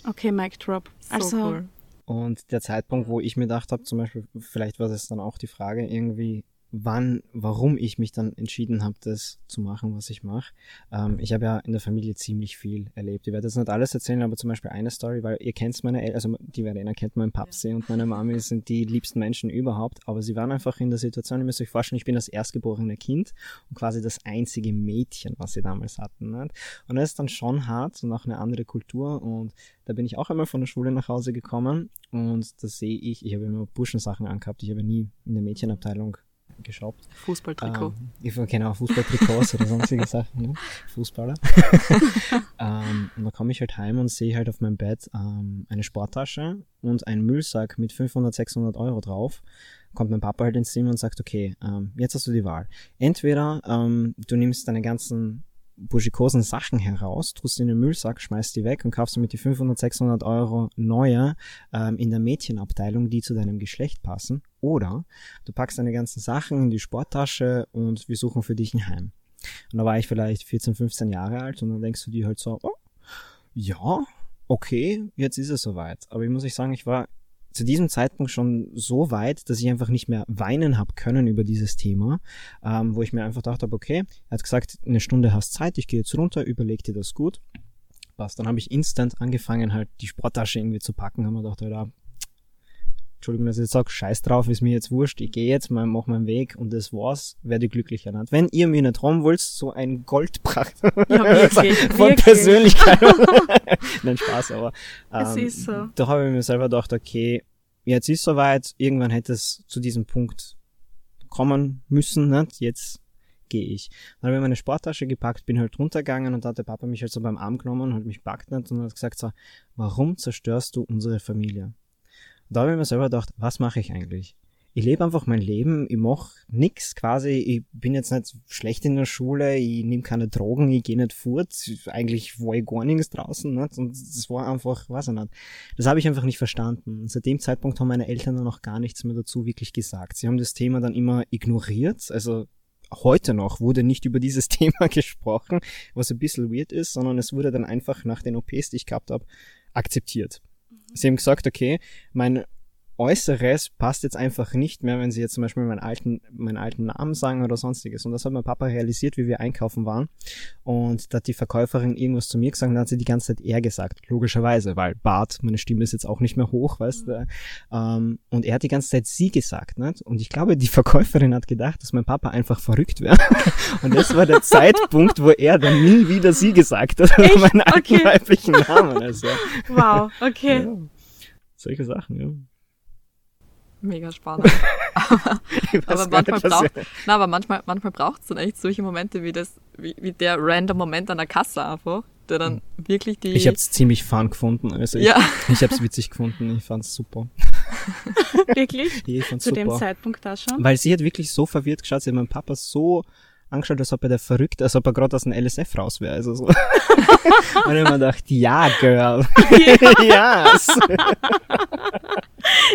okay, Mic Drop. So Also, cool. Und der Zeitpunkt, wo ich mir gedacht habe, zum Beispiel, vielleicht war das dann auch die Frage, irgendwie wann, warum ich mich dann entschieden habe, das zu machen, was ich mache. Ähm, ich habe ja in der Familie ziemlich viel erlebt. Ich werde jetzt nicht alles erzählen, aber zum Beispiel eine Story, weil ihr kennt meine Eltern, also die Verena kennt meinen Papsi und meine Mami sind die liebsten Menschen überhaupt, aber sie waren einfach in der Situation, ihr müsst euch vorstellen, ich bin das erstgeborene Kind und quasi das einzige Mädchen, was sie damals hatten. Nicht? Und das ist dann schon hart und auch eine andere Kultur und da bin ich auch einmal von der Schule nach Hause gekommen und da sehe ich, ich habe immer Burschensachen angehabt, ich habe nie in der Mädchenabteilung geshoppt. Fußballtrikot. Ähm, genau, Fußballtrikots oder sonstige Sachen, ne? Fußballer. ähm, und da komme ich halt heim und sehe halt auf meinem Bett ähm, eine Sporttasche und einen Müllsack mit 500, 600 Euro drauf. Kommt mein Papa halt ins Zimmer und sagt, okay, ähm, jetzt hast du die Wahl. Entweder ähm, du nimmst deine ganzen burschikosen Sachen heraus, tust in den Müllsack, schmeißt die weg und kaufst damit die 500, 600 Euro neue ähm, in der Mädchenabteilung, die zu deinem Geschlecht passen. Oder du packst deine ganzen Sachen in die Sporttasche und wir suchen für dich ein Heim. Und da war ich vielleicht 14, 15 Jahre alt und dann denkst du dir halt so, oh, ja, okay, jetzt ist es soweit. Aber ich muss euch sagen, ich war zu diesem Zeitpunkt schon so weit, dass ich einfach nicht mehr weinen habe können über dieses Thema, ähm, wo ich mir einfach dachte, okay, er hat gesagt, eine Stunde hast Zeit, ich gehe jetzt runter, überleg dir das gut. Passt. Dann habe ich instant angefangen, halt die Sporttasche irgendwie zu packen, haben wir gedacht, ja, Entschuldigung, dass ich jetzt sage, scheiß drauf, ist mir jetzt wurscht, ich gehe jetzt, mal, mach meinen Weg und das war's, werde glücklicher. Nicht? Wenn ihr mir nicht haben wollt, so ein Goldpracht ja, wirklich, von wirklich. Persönlichkeit. Nein, Spaß, aber ähm, es ist so. da habe ich mir selber gedacht, okay, jetzt ist soweit, irgendwann hätte es zu diesem Punkt kommen müssen, nicht? jetzt gehe ich. Dann habe ich meine Sporttasche gepackt, bin halt runtergegangen und da hat der Papa mich halt so beim Arm genommen und hat mich packt nicht und hat gesagt so, warum zerstörst du unsere Familie? Da habe ich mir selber gedacht, was mache ich eigentlich? Ich lebe einfach mein Leben, ich mache nix quasi, ich bin jetzt nicht schlecht in der Schule, ich nehme keine Drogen, ich gehe nicht fort, eigentlich war ich gar nichts draußen, nicht? und das war einfach, weiß ich nicht. Das habe ich einfach nicht verstanden. Seit dem Zeitpunkt haben meine Eltern dann auch gar nichts mehr dazu wirklich gesagt. Sie haben das Thema dann immer ignoriert, also heute noch wurde nicht über dieses Thema gesprochen, was ein bisschen weird ist, sondern es wurde dann einfach nach den OPs, die ich gehabt habe, akzeptiert. Sie haben gesagt, okay, mein Äußeres passt jetzt einfach nicht mehr, wenn sie jetzt zum Beispiel meinen alten, meinen alten Namen sagen oder sonstiges. Und das hat mein Papa realisiert, wie wir einkaufen waren. Und da hat die Verkäuferin irgendwas zu mir gesagt, und dann hat sie die ganze Zeit er gesagt. Logischerweise, weil Bart, meine Stimme ist jetzt auch nicht mehr hoch, weißt du. Mhm. und er hat die ganze Zeit sie gesagt, nicht? Und ich glaube, die Verkäuferin hat gedacht, dass mein Papa einfach verrückt wäre. und das war der Zeitpunkt, wo er dann nie wieder sie gesagt hat, Echt? meinen alten okay. weiblichen Namen. Also, wow, okay. Ja. Solche Sachen, ja mega spannend. aber, aber manchmal braucht, na, aber manchmal, manchmal braucht es dann echt solche Momente wie das, wie, wie der random Moment an der Kasse einfach, der dann mhm. wirklich die. Ich habe es ziemlich fun gefunden, also ich, ja. ich habe es witzig gefunden, ich fand es super. wirklich? Ja, ich fand's Zu super. dem Zeitpunkt da schon? Weil sie hat wirklich so verwirrt geschaut, sie hat meinen Papa so angeschaut, als ob er der verrückt, als ob er gerade aus dem LSF raus wäre. Also so. und ich mir gedacht, ja, Girl. Ja. yes.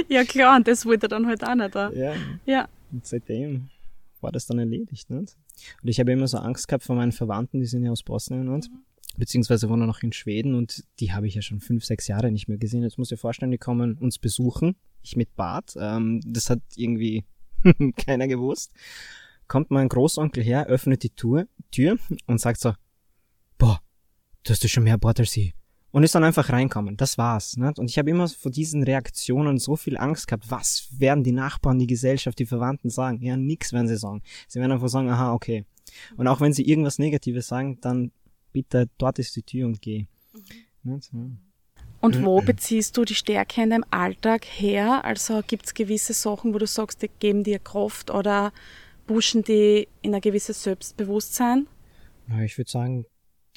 ja, klar, und das wollte er dann halt auch nicht. Da. Ja. ja. Und seitdem war das dann erledigt. Nicht? Und ich habe immer so Angst gehabt vor meinen Verwandten, die sind ja aus Bosnien und mhm. beziehungsweise wohnen noch in Schweden und die habe ich ja schon fünf, sechs Jahre nicht mehr gesehen. Jetzt muss ich vorstellen, die kommen uns besuchen, ich mit Bart. Ähm, das hat irgendwie keiner gewusst kommt mein Großonkel her, öffnet die Tür, Tür und sagt so, boah, du hast ja schon mehr Bord als ich. Und ist dann einfach reinkommen. Das war's. Nicht? Und ich habe immer vor diesen Reaktionen so viel Angst gehabt. Was werden die Nachbarn, die Gesellschaft, die Verwandten sagen? Ja, nix werden sie sagen. Sie werden einfach sagen, aha, okay. Und auch wenn sie irgendwas Negatives sagen, dann bitte, dort ist die Tür und geh. Mhm. Und wo beziehst du die Stärke in deinem Alltag her? Also gibt's gewisse Sachen, wo du sagst, die geben dir Kraft oder pushen die in ein gewisses Selbstbewusstsein? Ich würde sagen,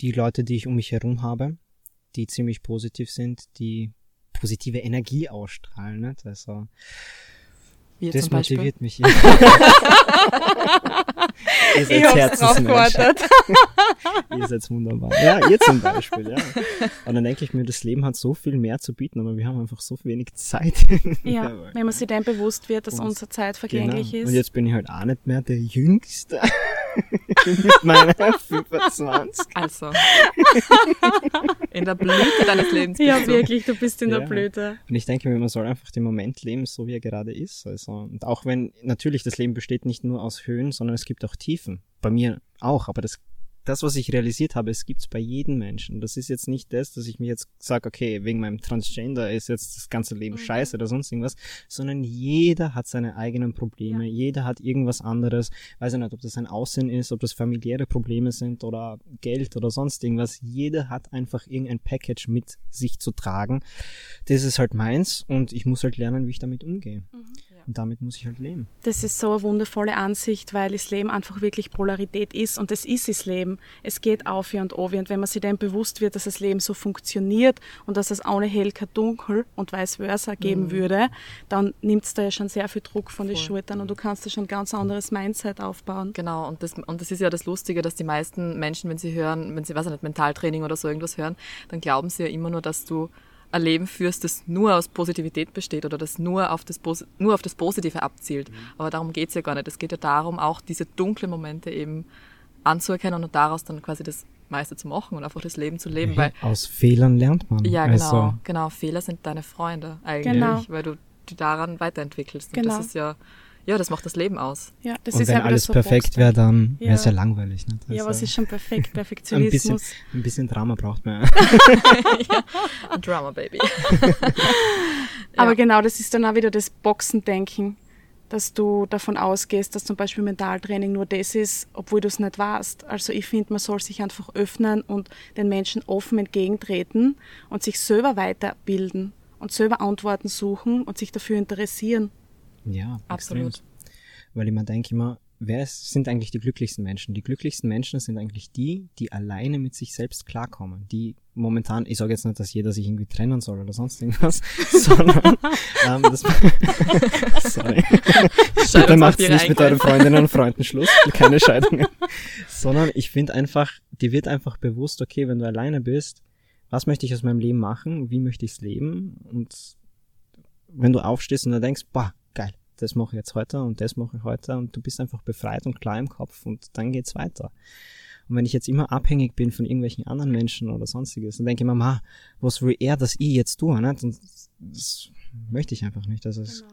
die Leute, die ich um mich herum habe, die ziemlich positiv sind, die positive Energie ausstrahlen. Nicht? Also, Wie das motiviert mich. Ihr seid ich gewartet. ihr seid wunderbar. Ja, ihr zum Beispiel, ja. Und dann denke ich mir, das Leben hat so viel mehr zu bieten, aber wir haben einfach so wenig Zeit. Ja, wenn man sich dann bewusst wird, dass und, unsere Zeit vergänglich genau. ist. Und jetzt bin ich halt auch nicht mehr der Jüngste. Mit meiner 25. Also. In der Blüte deines Lebens. Ja, wirklich, du bist in Ja. der Blüte. Und ich denke mir, man soll einfach den Moment leben, so wie er gerade ist. Also, und auch wenn natürlich das Leben besteht nicht nur aus Höhen, sondern es gibt auch Tiefen. Bei mir auch, aber das, das was ich realisiert habe, es gibt's bei jedem Menschen. Das ist jetzt nicht das, dass ich mir jetzt sage, okay, wegen meinem Transgender ist jetzt das ganze Leben Mhm. scheiße oder sonst irgendwas, sondern jeder hat seine eigenen Probleme, jeder hat irgendwas anderes. Weiß ich nicht, ob das ein Aussehen ist, ob das familiäre Probleme sind oder Geld oder sonst irgendwas. Jeder hat einfach irgendein Package mit sich zu tragen. Das ist halt meins und ich muss halt lernen, wie ich damit umgehe. Und damit muss ich halt leben. Das ist so eine wundervolle Ansicht, weil das Leben einfach wirklich Polarität ist und es ist das Leben. Es geht auf und auf und wenn man sich dem bewusst wird, dass das Leben so funktioniert und dass es ohne hell kein dunkel und vice versa geben würde, dann nimmt es da ja schon sehr viel Druck von den. Schultern und du kannst da schon ein ganz anderes Mindset aufbauen. Genau, und das, und das ist ja das Lustige, dass die meisten Menschen, wenn sie hören, wenn sie, weiß ich nicht, Mentaltraining oder so irgendwas hören, dann glauben sie ja immer nur, dass du ein Leben führst, das nur aus Positivität besteht oder das nur auf das, Pos- nur auf das Positive abzielt. Aber darum geht's ja gar nicht. Es geht ja darum, auch diese dunklen Momente eben anzuerkennen und daraus dann quasi das meiste zu machen und einfach das Leben zu leben. Weil, Aus Fehlern lernt man. ja, genau, Also, genau, Fehler sind deine Freunde eigentlich, Genau. weil du die daran weiterentwickelst. Und Genau. das ist ja, ja, das macht das Leben aus. Ja, das und ist wenn ja alles so perfekt wäre, dann wäre es Ja. ja langweilig. Nicht? Ja, was ist schon perfekt? ein bisschen, Perfektionismus. ein bisschen Drama braucht man. Drama Baby. Aber Ja. genau, das ist dann auch wieder das Boxendenken, dass du davon ausgehst, dass zum Beispiel Mentaltraining nur das ist, obwohl du es nicht warst. Also ich finde, man soll sich einfach öffnen und den Menschen offen entgegentreten und sich selber weiterbilden und selber Antworten suchen und sich dafür interessieren. Ja, Absolut. extrem. Weil ich mir denke immer, wer sind eigentlich die glücklichsten Menschen? Die glücklichsten Menschen sind eigentlich die, die alleine mit sich selbst klarkommen. Die momentan, ich sage jetzt nicht, dass jeder sich irgendwie trennen soll oder sonst irgendwas, sondern ähm, das, sorry. Bitte Scheidungspapiere macht nicht mit euren Freundinnen und Freunden Schluss, keine Scheidungen. Sondern ich finde einfach, dir wird einfach bewusst, okay, wenn du alleine bist, was möchte ich aus meinem Leben machen, wie möchte ich es leben und wenn du aufstehst und dann denkst, boah, geil, das mache ich jetzt heute und das mache ich heute und du bist einfach befreit und klar im Kopf und dann geht's weiter. Und wenn ich jetzt immer abhängig bin von irgendwelchen anderen Menschen oder sonstiges, dann denke ich mir, was will er, dass ich jetzt tue, nicht? Und das möchte ich einfach nicht. Also es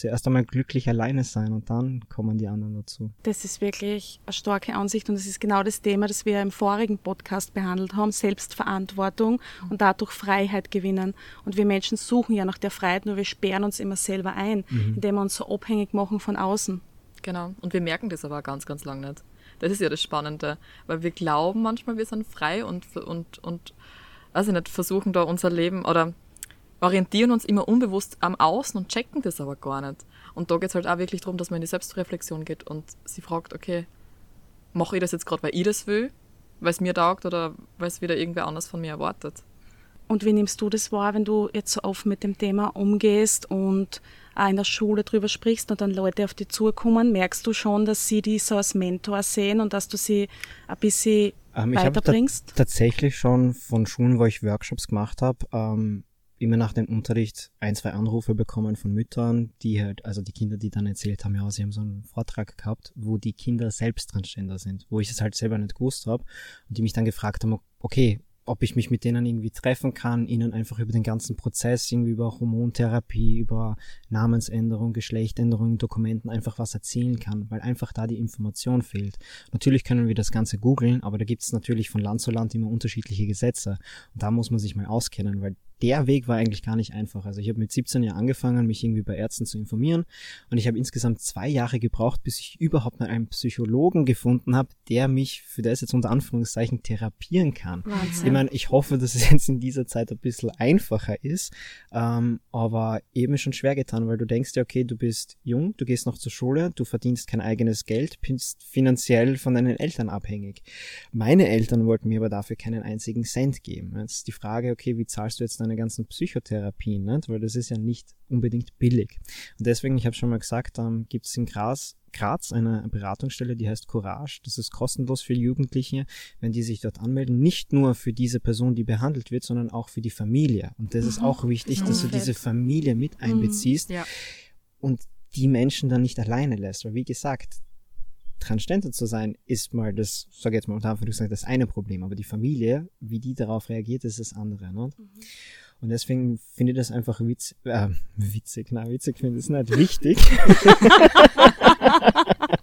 zuerst einmal glücklich alleine sein und dann kommen die anderen dazu. Das ist wirklich eine starke Ansicht und das ist genau das Thema, das wir im vorigen Podcast behandelt haben, Selbstverantwortung und dadurch Freiheit gewinnen. Und wir Menschen suchen ja nach der Freiheit, nur wir sperren uns immer selber ein, indem wir uns so abhängig machen von außen. Genau. Und wir merken das aber ganz, ganz lang nicht. Das ist ja das Spannende. Weil wir glauben manchmal, wir sind frei und, und, und, weiß ich nicht, versuchen da unser Leben oder orientieren uns immer unbewusst am Außen und checken das aber gar nicht. Und da geht es halt auch wirklich darum, dass man in die Selbstreflexion geht und sie fragt, okay, mache ich das jetzt gerade, weil ich das will, weil es mir taugt oder weil es wieder irgendwer anders von mir erwartet? Und wie nimmst du das wahr, wenn du jetzt so offen mit dem Thema umgehst und auch in der Schule drüber sprichst und dann Leute auf dich zukommen? Merkst du schon, dass sie dich so als Mentor sehen und dass du sie ein bisschen Ähm, ich habe ta weiterbringst? tatsächlich schon von Schulen, wo ich Workshops gemacht habe, ähm, immer nach dem Unterricht ein, zwei Anrufe bekommen von Müttern, die halt, also die Kinder, die dann erzählt haben, ja, sie haben so einen Vortrag gehabt, wo die Kinder selbst Transgender sind, wo ich es halt selber nicht gewusst habe und die mich dann gefragt haben, okay, ob ich mich mit denen irgendwie treffen kann, ihnen einfach über den ganzen Prozess, irgendwie über Hormontherapie, über Namensänderung, Geschlechtänderung, Dokumenten einfach was erzählen kann, weil einfach da die Information fehlt. Natürlich können wir das Ganze googeln, aber da gibt es natürlich von Land zu Land immer unterschiedliche Gesetze. Und da muss man sich mal auskennen, weil der Weg war eigentlich gar nicht einfach. Also ich habe mit 17 Jahren angefangen, mich irgendwie bei Ärzten zu informieren und ich habe insgesamt zwei Jahre gebraucht, bis ich überhaupt mal einen Psychologen gefunden habe, der mich für das jetzt unter Anführungszeichen therapieren kann. Wahnsinn. Ich meine, ich hoffe, dass es jetzt in dieser Zeit ein bisschen einfacher ist, ähm, aber eben schon schwer getan, weil du denkst ja, okay, du bist jung, du gehst noch zur Schule, du verdienst kein eigenes Geld, bist finanziell von deinen Eltern abhängig. Meine Eltern wollten mir aber dafür keinen einzigen Cent geben. Jetzt ist die Frage, okay, wie zahlst du jetzt deine ganzen Psychotherapien, nicht? weil das ist ja nicht unbedingt billig. Und deswegen, ich habe schon mal gesagt, ähm, gibt es in Graz Graz eine Beratungsstelle, die heißt Courage. Das ist kostenlos für Jugendliche, wenn die sich dort anmelden. Nicht nur für diese Person, die behandelt wird, sondern auch für die Familie. Und das ist auch wichtig, das dass du diese Familie mit einbeziehst Ja. und die Menschen dann nicht alleine lässt. Weil wie gesagt, Transgender zu sein, ist mal das, sag jetzt mal unter Anführungszeichen, das eine Problem. Aber die Familie, wie die darauf reagiert, ist das andere. Ne? Mhm. Und deswegen finde ich das einfach witz, äh, witzig. Na, witzig finde ich es nicht. Wichtig.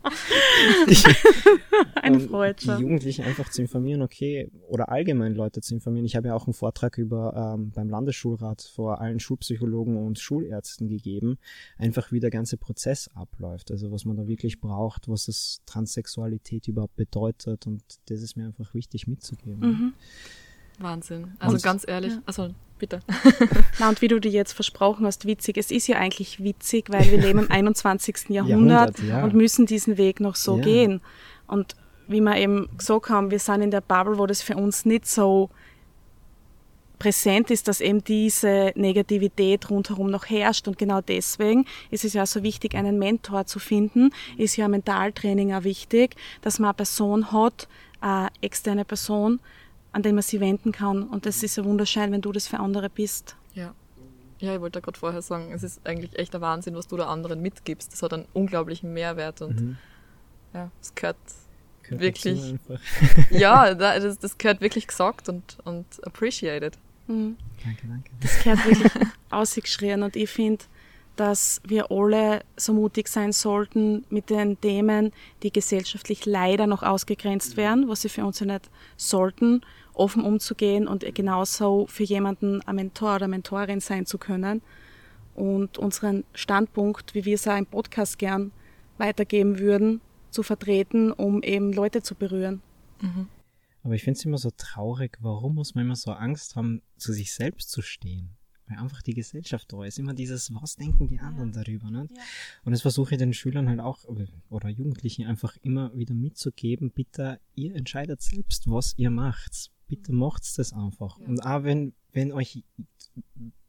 Ein Freund Die Jugendlichen einfach zu informieren, okay, oder allgemein Leute zu informieren. Ich habe ja auch einen Vortrag über ähm, beim Landesschulrat vor allen Schulpsychologen und Schulärzten gegeben, einfach wie der ganze Prozess abläuft. Also was man da wirklich braucht, was das Transsexualität überhaupt bedeutet. Und das ist mir einfach wichtig mitzugeben. Mhm. Wahnsinn. Also und, ganz ehrlich, ja. also bitte. Na, und wie du dir jetzt versprochen hast, witzig. Es ist ja eigentlich witzig, weil wir leben im 21. Jahrhundert, Jahrhundert ja. und müssen diesen Weg noch so ja. gehen. Und wie wir eben gesagt haben, wir sind in der Bubble, wo das für uns nicht so präsent ist, dass eben diese Negativität rundherum noch herrscht. Und genau deswegen ist es ja so wichtig, einen Mentor zu finden. Ist ja Mentaltraining auch wichtig, dass man eine Person hat, eine externe Person, an den man sich wenden kann. Und das ist ja wunderschön, wenn du das für andere bist. Ja. Ja, ich wollte gerade vorher sagen, es ist eigentlich echt der Wahnsinn, was du da anderen mitgibst. Das hat einen unglaublichen Mehrwert und mhm. ja, es gehört, gehört wirklich. ja, das, das gehört wirklich gesagt und, und appreciated. Mhm. Danke, danke. Das gehört wirklich ausgeschrien und ich finde, dass wir alle so mutig sein sollten mit den Themen, die gesellschaftlich leider noch ausgegrenzt werden, was sie für uns ja nicht sollten offen umzugehen und genauso für jemanden ein Mentor oder Mentorin sein zu können und unseren Standpunkt, wie wir es auch im Podcast gern weitergeben würden, zu vertreten, um eben Leute zu berühren. Mhm. Aber ich finde es immer so traurig, warum muss man immer so Angst haben, zu sich selbst zu stehen? Weil einfach die Gesellschaft da ist. Immer dieses, was denken die anderen ja. darüber. Ne? Ja. Und das versuche ich den Schülern halt auch, oder Jugendlichen einfach immer wieder mitzugeben. Bitte, ihr entscheidet selbst, was ihr macht bitte macht's das einfach. Ja. Und auch wenn, wenn euch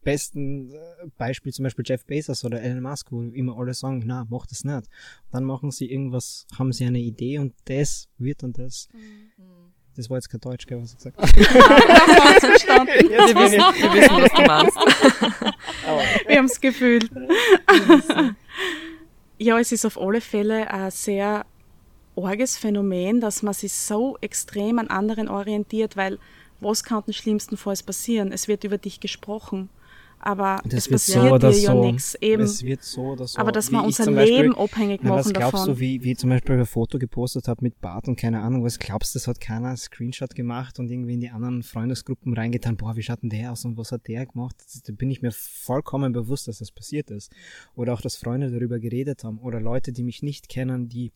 besten äh, Beispiel zum Beispiel Jeff Bezos oder Elon Musk, wo immer alle sagen, na, macht das nicht. Dann machen sie irgendwas, haben sie eine Idee und das wird dann das. Mhm. Das war jetzt kein Deutsch, gell, was ich gesagt habe. wir, wissen, wir wissen, was du meinst. wir haben es gefühlt. ja, es ist auf alle Fälle ein sehr arges Phänomen, dass man sich so extrem an anderen orientiert, weil was kann denn schlimmstenfalls passieren? Es wird über dich gesprochen. Aber das es passiert so dir ja so. nichts. Eben. Es wird so oder so. Aber dass wir unser Leben Beispiel, abhängig machen was glaubst davon. du, wie, wie zum Beispiel ein Foto gepostet hat mit Bart und keine Ahnung, was glaubst du, das hat keiner Screenshot gemacht und irgendwie in die anderen Freundesgruppen reingetan, boah, wie schaut denn der aus und was hat der gemacht? Da bin ich mir vollkommen bewusst, dass das passiert ist. Oder auch, dass Freunde darüber geredet haben oder Leute, die mich nicht kennen, die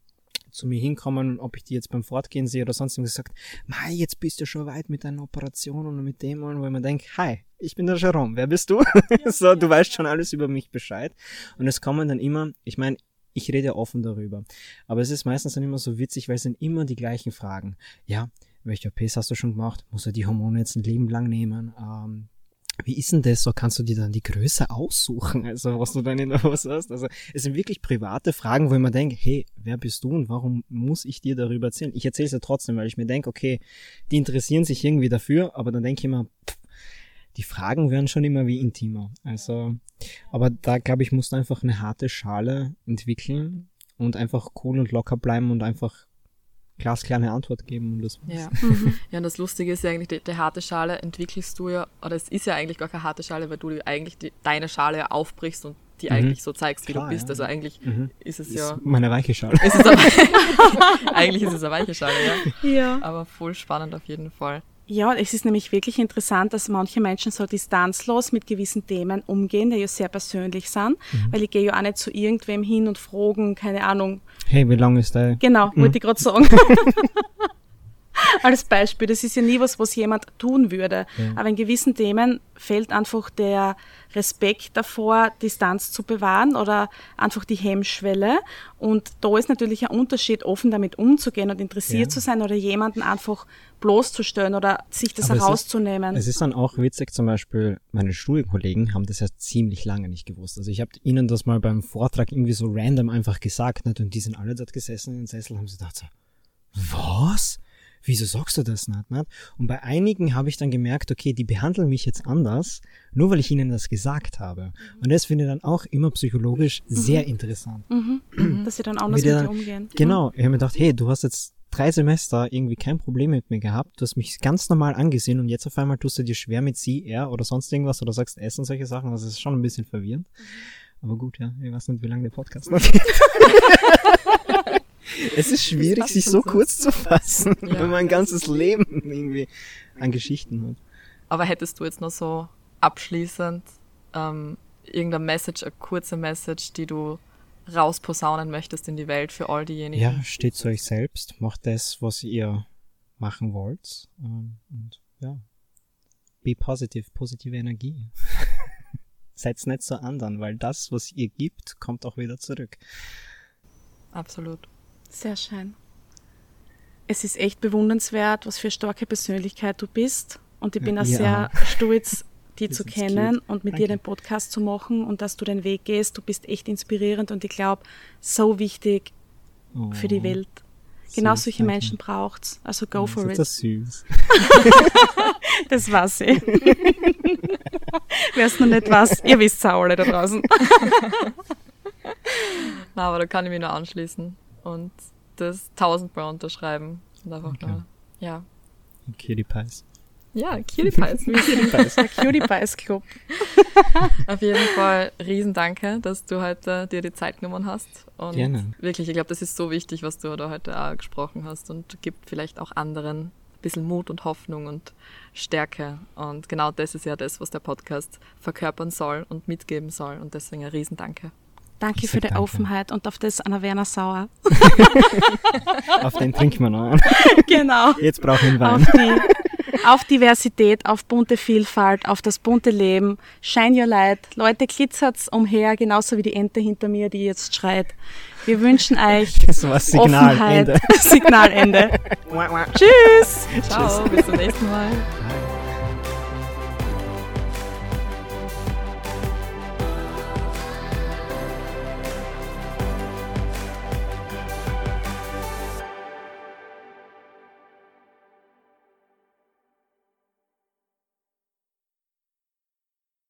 zu mir hinkommen, ob ich die jetzt beim Fortgehen sehe oder sonst irgendwas gesagt, Mai, jetzt bist du schon weit mit deiner Operation und mit dem, wo ich mir denke, hi, ich bin der Jerome, wer bist du? Ja, so, du weißt schon alles über mich Bescheid. Und es kommen dann immer, ich meine, ich rede offen darüber. Aber es ist meistens dann immer so witzig, weil es sind immer die gleichen Fragen. Ja, welche OPs hast du schon gemacht? Muss er die Hormone jetzt ein Leben lang nehmen? Ähm, wie ist denn das so? Kannst du dir dann die Größe aussuchen, also was du dann in der Hose hast? Also es sind wirklich private Fragen, wo ich mir denke, hey, wer bist du und warum muss ich dir darüber erzählen? Ich erzähle es ja trotzdem, weil ich mir denke, okay, die interessieren sich irgendwie dafür, aber dann denke ich immer, pff, die Fragen werden schon immer wie intimer. Also, aber da glaube ich, musst du einfach eine harte Schale entwickeln und einfach cool und locker bleiben und einfach glaskleine Antwort geben. Und das ja. Mhm. ja, und das Lustige ist ja eigentlich, die, die, harte Schale entwickelst du ja, oder es ist ja eigentlich gar keine harte Schale, weil du eigentlich die, deine Schale ja aufbrichst und die mhm. eigentlich so zeigst, wie Klar, du bist. Ja. Also eigentlich mhm. ist es ist ja. Meine weiche Schale. Ist eine, eigentlich ist es eine weiche Schale, ja. ja. Aber voll spannend auf jeden Fall. Ja, es ist nämlich wirklich interessant, dass manche Menschen so distanzlos mit gewissen Themen umgehen, die ja sehr persönlich sind, mhm. weil ich gehe ja auch nicht zu irgendwem hin und fragen, keine Ahnung. Hey, wie lange ist der? Genau, mhm. wollte ich gerade sagen. Als Beispiel, das ist ja nie was, was jemand tun würde. Ja. Aber in gewissen Themen fällt einfach der Respekt davor, Distanz zu bewahren oder einfach die Hemmschwelle. Und da ist natürlich ein Unterschied, offen damit umzugehen und interessiert ja. zu sein oder jemanden einfach bloßzustellen oder sich das Aber herauszunehmen. Es ist, es ist dann auch witzig, zum Beispiel, meine Schulkollegen haben das ja ziemlich lange nicht gewusst. Also ich habe ihnen das mal beim Vortrag irgendwie so random einfach gesagt nicht? und die sind alle dort gesessen in den Sessel und haben sie gedacht so, was? Wieso sagst du das nicht? nicht? Und bei einigen habe ich dann gemerkt, okay, die behandeln mich jetzt anders, nur weil ich ihnen das gesagt habe. Und das finde ich dann auch immer psychologisch sehr interessant. Mhm. Dass sie dann anders Wie die mit dir umgehen. Genau, ich habe mir gedacht, hey, du hast jetzt drei Semester irgendwie kein Problem mit mir gehabt, du hast mich ganz normal angesehen und jetzt auf einmal tust du dir schwer mit sie, er oder sonst irgendwas oder sagst Essen, solche Sachen, das ist schon ein bisschen verwirrend. Aber gut, ja, ich weiß nicht, wie lange der Podcast noch geht. Es ist schwierig, sich so so. kurz zu fassen, Ja. wenn man ein ganzes Leben irgendwie an Geschichten hat. Aber hättest du jetzt noch so abschließend ähm, irgendeine Message, eine kurze Message, die du rausposaunen möchtest in die Welt für all diejenigen? Ja, steht zu euch selbst, macht das, was ihr machen wollt. ähm, Und ja, be positive, positive Energie. Seid's nicht zu anderen, weil das, was ihr gibt, kommt auch wieder zurück. Absolut. Sehr schön. Es ist echt bewundernswert, was für eine starke Persönlichkeit du bist. Und ich bin auch sehr stolz, die Das zu ist kennen cute. und mit dir Danke. den Podcast zu machen und dass du den Weg gehst. Du bist echt inspirierend und ich glaube, so wichtig für die Oh, Welt. Genau süß, solche. Menschen braucht's. Also go Ja, for ist it. das süß. Das weiß ich. Wer es noch nicht weiß, ihr wisst auch alle da draußen. Na, aber da kann ich mich nur anschließen und das tausendmal unterschreiben. Und einfach Okay. nur, ja. Cutie Pies. Ja, Cutie Pies. Cutie Pies. Der Cutie Pies Club. Auf jeden Fall riesen Danke, dass du heute dir die Zeit genommen hast. Und Gerne. wirklich, ich glaube, das ist so wichtig, was du da heute auch gesprochen hast und gibt vielleicht auch anderen ein bisschen Mut und Hoffnung und Stärke. Und genau das ist ja das, was der Podcast verkörpern soll und mitgeben soll. Und deswegen ein riesen Danke. Danke für die danke. Offenheit und auf das Anna Werner Sauer. Auf den trinken wir noch an. Genau. Jetzt brauchen wir Auf einen Wein. die, auf Diversität, auf bunte Vielfalt, auf das bunte Leben. Shine your light. Leute, glitzert's umher, genauso wie die Ente hinter mir, die jetzt schreit. Wir wünschen euch Das war Signal. Offenheit. Ende. Signalende. Tschüss. Ciao, bis zum nächsten Mal.